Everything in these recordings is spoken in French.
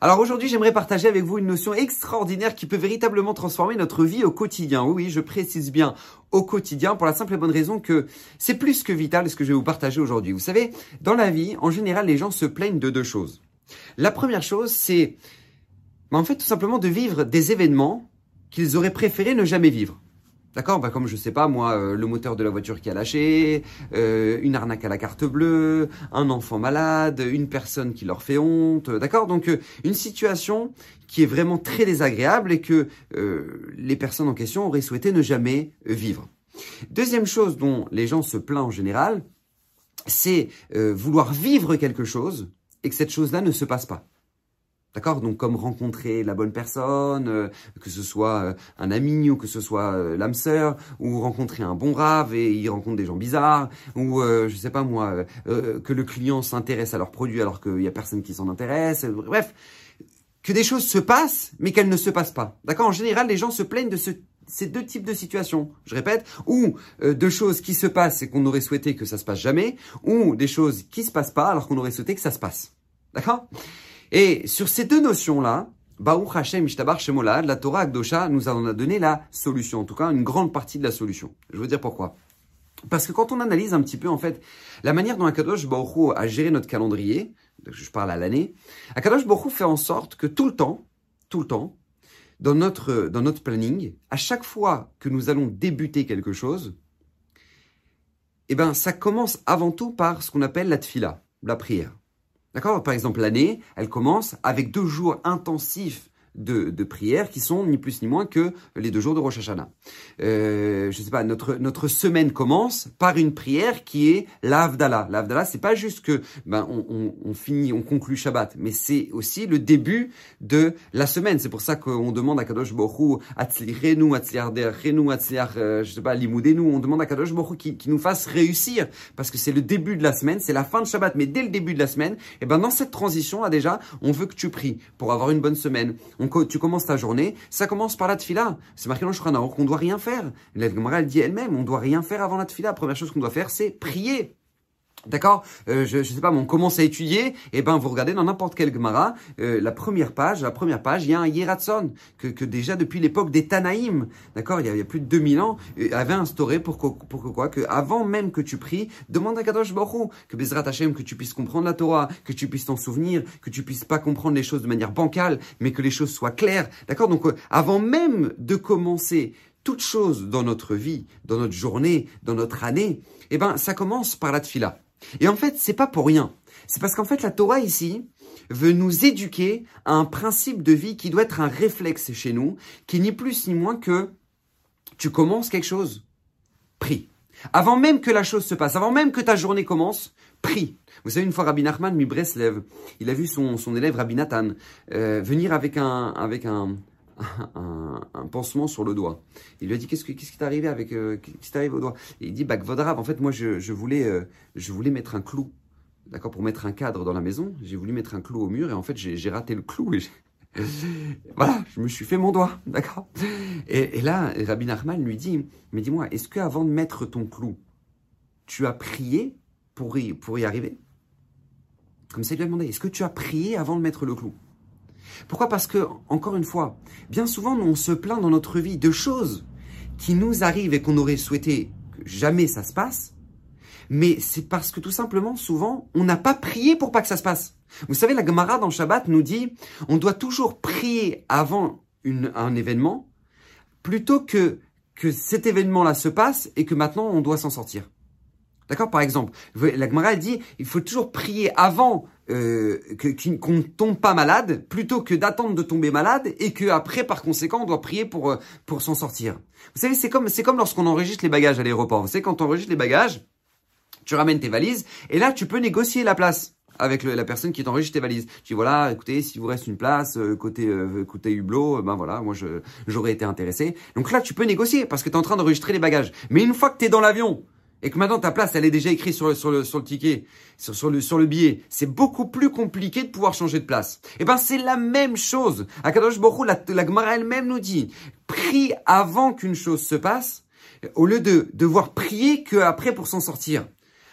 Alors aujourd'hui, j'aimerais partager avec vous une notion extraordinaire qui peut véritablement transformer notre vie au quotidien. Oui, je précise bien au quotidien pour la simple et bonne raison que c'est plus que vital ce que je vais vous partager aujourd'hui. Vous savez, dans la vie, en général, les gens se plaignent de deux choses. La première chose, c'est en fait tout simplement de vivre des événements qu'ils auraient préféré ne jamais vivre. D'accord bah Comme je sais pas, moi, euh, le moteur de la voiture qui a lâché, euh, une arnaque à la carte bleue, un enfant malade, une personne qui leur fait honte. D'accord Donc, euh, une situation qui est vraiment très désagréable et que les personnes en question auraient souhaité ne jamais vivre. Deuxième chose dont les gens se plaignent en général, c'est vouloir vivre quelque chose et que cette chose-là ne se passe pas. D'accord? Donc comme rencontrer la bonne personne, euh, que ce soit euh, un ami ou que ce soit euh, l'âme sœur, ou rencontrer un bon rave et il rencontre des gens bizarres, ou je sais pas moi, que le client s'intéresse à leur produit alors qu'il y a personne qui s'en intéresse. Bref, que des choses se passent mais qu'elles ne se passent pas. D'accord? En général, les gens se plaignent de ces deux types de situations, je répète, ou de choses qui se passent et qu'on aurait souhaité que ça se passe jamais, ou des choses qui se passent pas alors qu'on aurait souhaité que ça se passe. D'accord? Et sur ces deux notions-là, Baruch Hashem Ishtabar Shemolad, la Torah Akdosha nous en a donné la solution, en tout cas une grande partie de la solution. Je veux dire pourquoi. Parce que quand on analyse un petit peu, en fait, la manière dont Akadosh Baruch a géré notre calendrier, je parle à l'année, Akadosh Baruch fait en sorte que tout le temps, tout le temps, dans notre, dans notre planning, à chaque fois que nous allons débuter quelque chose, eh ben, ça commence avant tout par ce qu'on appelle la tfila, la prière. D'accord? Par exemple, l'année, elle commence avec deux jours intensifs de, de prières qui sont ni plus ni moins que les deux jours de Rosh Hashanah. Euh, je sais pas, notre notre semaine commence par une prière qui est l'Avdallah. L'Avdallah, c'est pas juste que ben on, on, on, finit, on conclut Shabbat, mais c'est aussi le début de la semaine. C'est pour ça qu'on demande à Kadosh Baruch Atzlichenu, Atzliarderchenu, Atzliar, euh, je sais pas, Limoudenu. On demande à Kadosh Baruch qui, qui nous fasse réussir parce que c'est le début de la semaine, c'est la fin de Shabbat, mais dès le début de la semaine, et ben dans cette transition là déjà, on veut que tu pries pour avoir une bonne semaine. Tu commences ta journée, ça commence par la tfila. C'est marqué dans le qu'on doit rien faire. La elle dit elle-même, on doit rien faire avant la tfila. La première chose qu'on doit faire, c'est prier. D'accord? Euh, Je ne sais pas, on commence à étudier, et eh ben vous regardez dans n'importe quel Gemara, euh, la première page, la première page, il y a un Yeratson, que, que déjà depuis l'époque des Tanaïm, d'accord, il, y a plus de 2000 ans, euh, avait instauré pour que, pour que quoi? Que avant même que tu pries, demande à Kadosh Baruch que Bezrat Hashem, que tu puisses comprendre la Torah, que tu puisses t'en souvenir, que tu puisses pas comprendre les choses de manière bancale, mais que les choses soient claires, d'accord? Donc avant même de commencer toute chose dans notre vie, dans notre journée, dans notre année, eh ben ça commence par la tfila. Et en fait, c'est pas pour rien. C'est parce qu'en fait, la Torah ici veut nous éduquer à un principe de vie qui doit être un réflexe chez nous, qui n'est ni plus ni moins que tu commences quelque chose, prie. Avant même que la chose se passe, avant même que ta journée commence, prie. Vous savez, une fois Rabbi Nachman Breslev, il a vu son, son élève Rabbi Nathan euh, venir avec un, avec un, un, pansement sur le doigt. Il lui a dit qu'est-ce, qu'est-ce qui t'est arrivé avec euh, qui au doigt? Il dit bah en fait moi je, voulais euh, je voulais mettre un clou, d'accord, pour mettre un cadre dans la maison. J'ai voulu mettre un clou au mur et en fait j'ai, raté le clou et voilà, je me suis fait mon doigt, d'accord? Et, là Rabbi Nachman lui dit mais dis-moi est-ce que avant de mettre ton clou tu as prié pour y, pour y arriver? Comme ça il lui a demandé est-ce que tu as prié avant de mettre le clou? Pourquoi? Parce que, encore une fois, bien souvent, nous, on se plaint dans notre vie de choses qui nous arrivent et qu'on aurait souhaité que jamais ça se passe, mais c'est parce que tout simplement, souvent, on n'a pas prié pour pas que ça se passe. Vous savez, la Gemara dans Shabbat nous dit, on doit toujours prier avant un événement, plutôt que que cet événement-là se passe et que maintenant on doit s'en sortir. D'accord? Par exemple, la Gemara dit, il faut toujours prier avant euh, qu'on ne tombe pas malade, plutôt que d'attendre de tomber malade et que après, par conséquent, on doit prier pour euh, pour s'en sortir. Vous savez, c'est comme c'est comme lorsqu'on enregistre les bagages à l'aéroport. Vous savez, quand on enregistre les bagages, tu ramènes tes valises et là, tu peux négocier la place avec la personne qui t'enregistre tes valises. Tu dis voilà, écoutez, si vous reste une place euh, côté euh, côté hublot, ben voilà, moi j'aurais été intéressé. Donc là, tu peux négocier parce que tu es en train d'enregistrer les bagages. Mais une fois que tu es dans l'avion, et que maintenant ta place elle est déjà écrite sur le, sur le, sur le ticket, sur, sur, le, sur le billet, c'est beaucoup plus compliqué de pouvoir changer de place. Eh ben c'est la même chose. À Kadosh Baruch la, la Gemara elle-même nous dit, prie avant qu'une chose se passe, au lieu de devoir prier que après pour s'en sortir.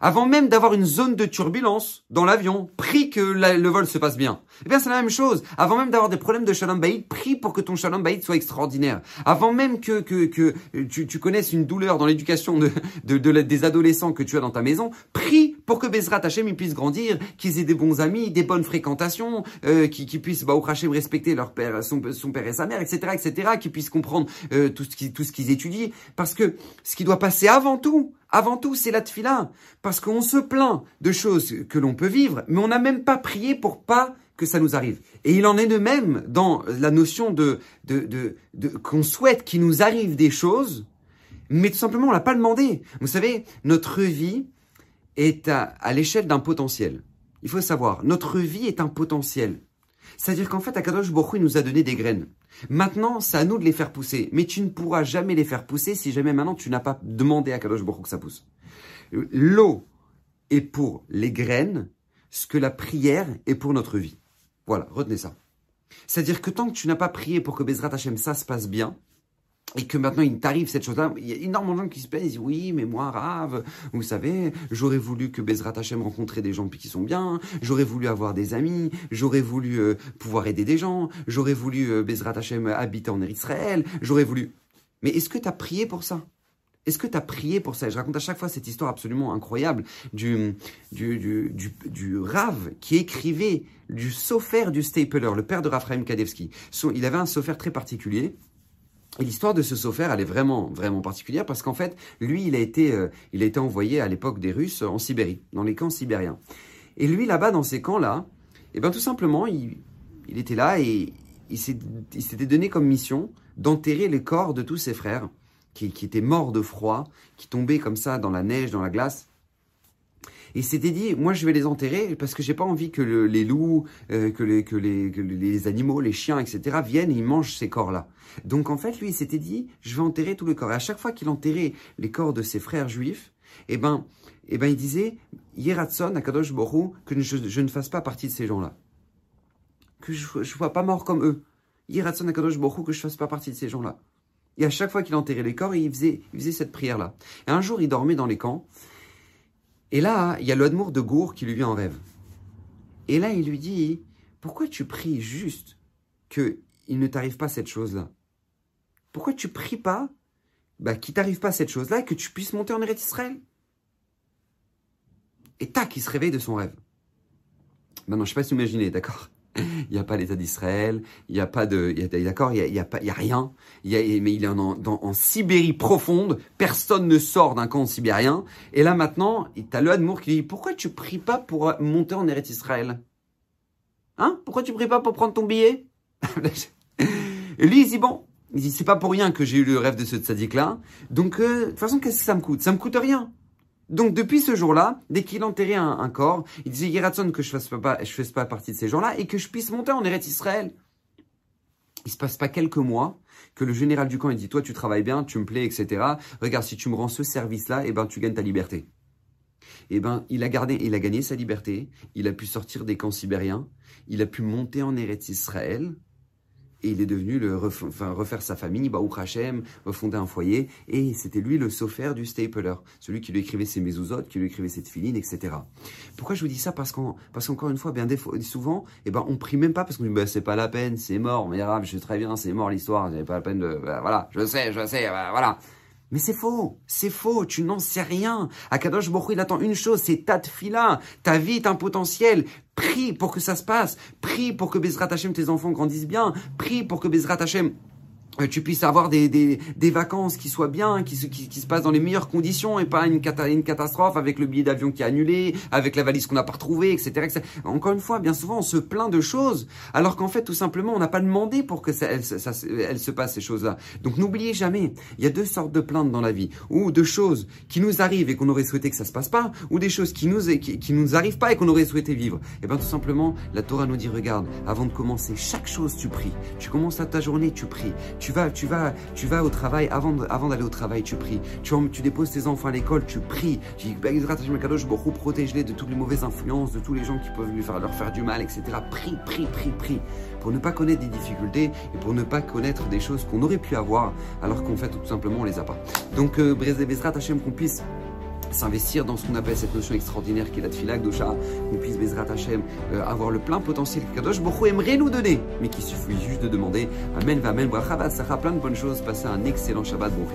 Avant même d'avoir une zone de turbulence dans l'avion, prie que le vol se passe bien. Eh bien, c'est la même chose. Avant même d'avoir des problèmes de shalom baïd, prie pour que ton shalom baïd soit extraordinaire. Avant même que, que, que tu, connaisses une douleur dans l'éducation de, de, des adolescents que tu as dans ta maison, prie pour que Bezrat Hashem puisse grandir, qu'ils aient des bons amis, des bonnes fréquentations, euh, qu'ils puissent, bah, au respecter leur père, son, père et sa mère, etc., etc., qu'ils puissent comprendre euh, tout ce qu'ils étudient. Parce que ce qui doit passer avant tout, avant tout, c'est la tefila. Parce qu'on se plaint de choses que l'on peut vivre, mais on n'a même pas prié pour pas que ça nous arrive. Et il en est de même dans la notion de, de, de, qu'on souhaite qu'il nous arrive des choses, mais tout simplement on l'a pas demandé. Vous savez, notre vie est à, l'échelle d'un potentiel. Il faut savoir, notre vie est un potentiel. C'est-à-dire qu'en fait, Akadosh Baruch nous a donné des graines. Maintenant, c'est à nous de les faire pousser. Mais tu ne pourras jamais les faire pousser si jamais maintenant tu n'as pas demandé à Kadosh Baruch que ça pousse. L'eau est pour les graines ce que la prière est pour notre vie. Voilà, retenez ça. C'est-à-dire que tant que tu n'as pas prié pour que Bezrat Hashem ça se passe bien, et que maintenant il t'arrive cette chose-là, il y a énormément de gens qui se plaignent, ils disent oui, mais moi, Rave, vous savez, j'aurais voulu que Bezrat Hashem rencontrer des gens qui sont bien, j'aurais voulu avoir des amis, j'aurais voulu euh, pouvoir aider des gens, j'aurais voulu euh, Bezrat Hashem habiter en Israël, j'aurais voulu... Mais est-ce que tu as prié pour ça? Est-ce que tu as prié pour ça? Je raconte à chaque fois cette histoire absolument incroyable du, du, du, du, du Rav qui écrivait du Sofer du Stapler, le père de Raphaël Kadevski. Il avait un Sofer très particulier et l'histoire de ce Sofer, elle est vraiment, vraiment particulière parce qu'en fait, lui, il a été, euh, il a été envoyé à l'époque des Russes en Sibérie, dans les camps sibériens. Et lui, là-bas, dans ces camps-là, eh ben, tout simplement, il, était là et il s'était donné comme mission d'enterrer les corps de tous ses frères qui étaient morts de froid, qui tombaient comme ça dans la neige, dans la glace. Il s'était dit, moi je vais les enterrer parce que j'ai pas envie que les loups, euh, que, les, animaux, les chiens, etc. viennent et ils mangent ces corps-là. Donc en fait, lui, il s'était dit, je vais enterrer tous les corps. Et à chaque fois qu'il enterrait les corps de ses frères juifs, eh ben, eh ben il disait, Yeratson, Akadosh Borou, que je, ne fasse pas partie de ces gens-là. Que je ne sois pas mort comme eux. Yeratson, Akadosh Borou, que je fasse pas partie de ces gens-là. Et à chaque fois qu'il enterrait les corps, il faisait cette prière-là. Et un jour, il dormait dans les camps. Et là, il y a l'Admour de Gour qui lui vient en rêve. Et là, il lui dit, pourquoi tu pries juste qu'il ne t'arrive pas cette chose-là? Pourquoi tu pries pas bah, qu'il t'arrive pas cette chose-là et que tu puisses monter en Eretz Israël? Et tac, il se réveille de son rêve. Maintenant, je ne sais pas si d'accord? il n'y a pas l'État d'Israël, il n'y a pas de, d'accord, il n'y a, a, a rien, il y a, mais il est en, en, Sibérie profonde, personne ne sort d'un camp sibérien, et là maintenant, tu as le Hadmour qui dit, pourquoi tu pries pas pour monter en Eretz Israël? Hein? Pourquoi tu pries pas pour prendre ton billet? Et lui, il dit, bon, il dit, c'est pas pour rien que j'ai eu le rêve de ce tzaddik-là, donc euh, de toute façon, qu'est-ce que ça me coûte? Ça me coûte rien. Donc depuis ce jour-là, dès qu'il enterrait un, corps, il disait Yeratson que je fasse pas, je fasse pas partie de ces gens-là et que je puisse monter en Eretz Israël. Il se passe pas quelques mois que le général du camp il dit toi tu travailles bien, tu me plais, etc. Regarde si tu me rends ce service-là, eh ben tu gagnes ta liberté. Eh ben il a gardé, il a gagné sa liberté. Il a pu sortir des camps sibériens. Il a pu monter en Eretz Israël et il est devenu le enfin, refaire sa famille, Baou Hachem, refonder un foyer, et c'était lui le sofer du stapler, celui qui lui écrivait ses mezuzot, qui lui écrivait ses filines, etc. Pourquoi je vous dis ça? Parce qu'encore une fois, bien souvent, eh ben on prie même pas parce qu'on dit bah, c'est pas la peine, c'est mort, mais grave, je sais très bien, c'est mort l'histoire, c'est pas la peine de bah, voilà, je sais, je sais, bah, voilà. Mais c'est faux, c'est faux, tu n'en sais rien. Akadosh Baruch il attend une chose, c'est ta fila. Ta vie est un potentiel. Prie pour que ça se passe. Prie pour que Bezrat Hashem, tes enfants grandissent bien. Prie pour que Bezrat Hashem, tu puisses avoir des, des, des, vacances qui soient bien, qui se, qui, se passent dans les meilleures conditions et pas une, une catastrophe avec le billet d'avion qui est annulé, avec la valise qu'on n'a pas retrouvée, etc., etc., Encore une fois, bien souvent, on se plaint de choses, alors qu'en fait, tout simplement, on n'a pas demandé pour que ça, elle, ça, elle se passe, ces choses-là. Donc n'oubliez jamais, il y a deux sortes de plaintes dans la vie, ou de choses qui nous arrivent et qu'on aurait souhaité que ça se passe pas, ou des choses qui nous, qui, qui nous arrivent pas et qu'on aurait souhaité vivre. Et bien tout simplement, la Torah nous dit, regarde, avant de commencer chaque chose, tu pries. Tu commences à ta journée, tu pries. Vas, tu vas, tu vas au travail, avant, d'aller au travail, tu pries. Tu, tu déposes tes enfants à l'école, tu pries. Tu dis, protège-les de toutes les mauvaises influences, de tous les gens qui peuvent lui faire, leur faire du mal, etc. Prie, prie, prie, prie. Pour ne pas connaître des difficultés et pour ne pas connaître des choses qu'on aurait pu avoir alors qu'en fait, tout simplement, on les a pas. Donc, euh, Bezrat Hachem, qu'on puisse s'investir dans ce qu'on appelle cette notion extraordinaire qui est la tfila dosha, qu'on puisse Bezrat Hashem euh, avoir le plein potentiel que Kadosh Baruch aimerait nous donner, mais qu'il suffit juste de demander. Amen, Amen, Bracha, plein de bonnes choses, passez un excellent Shabbat, bon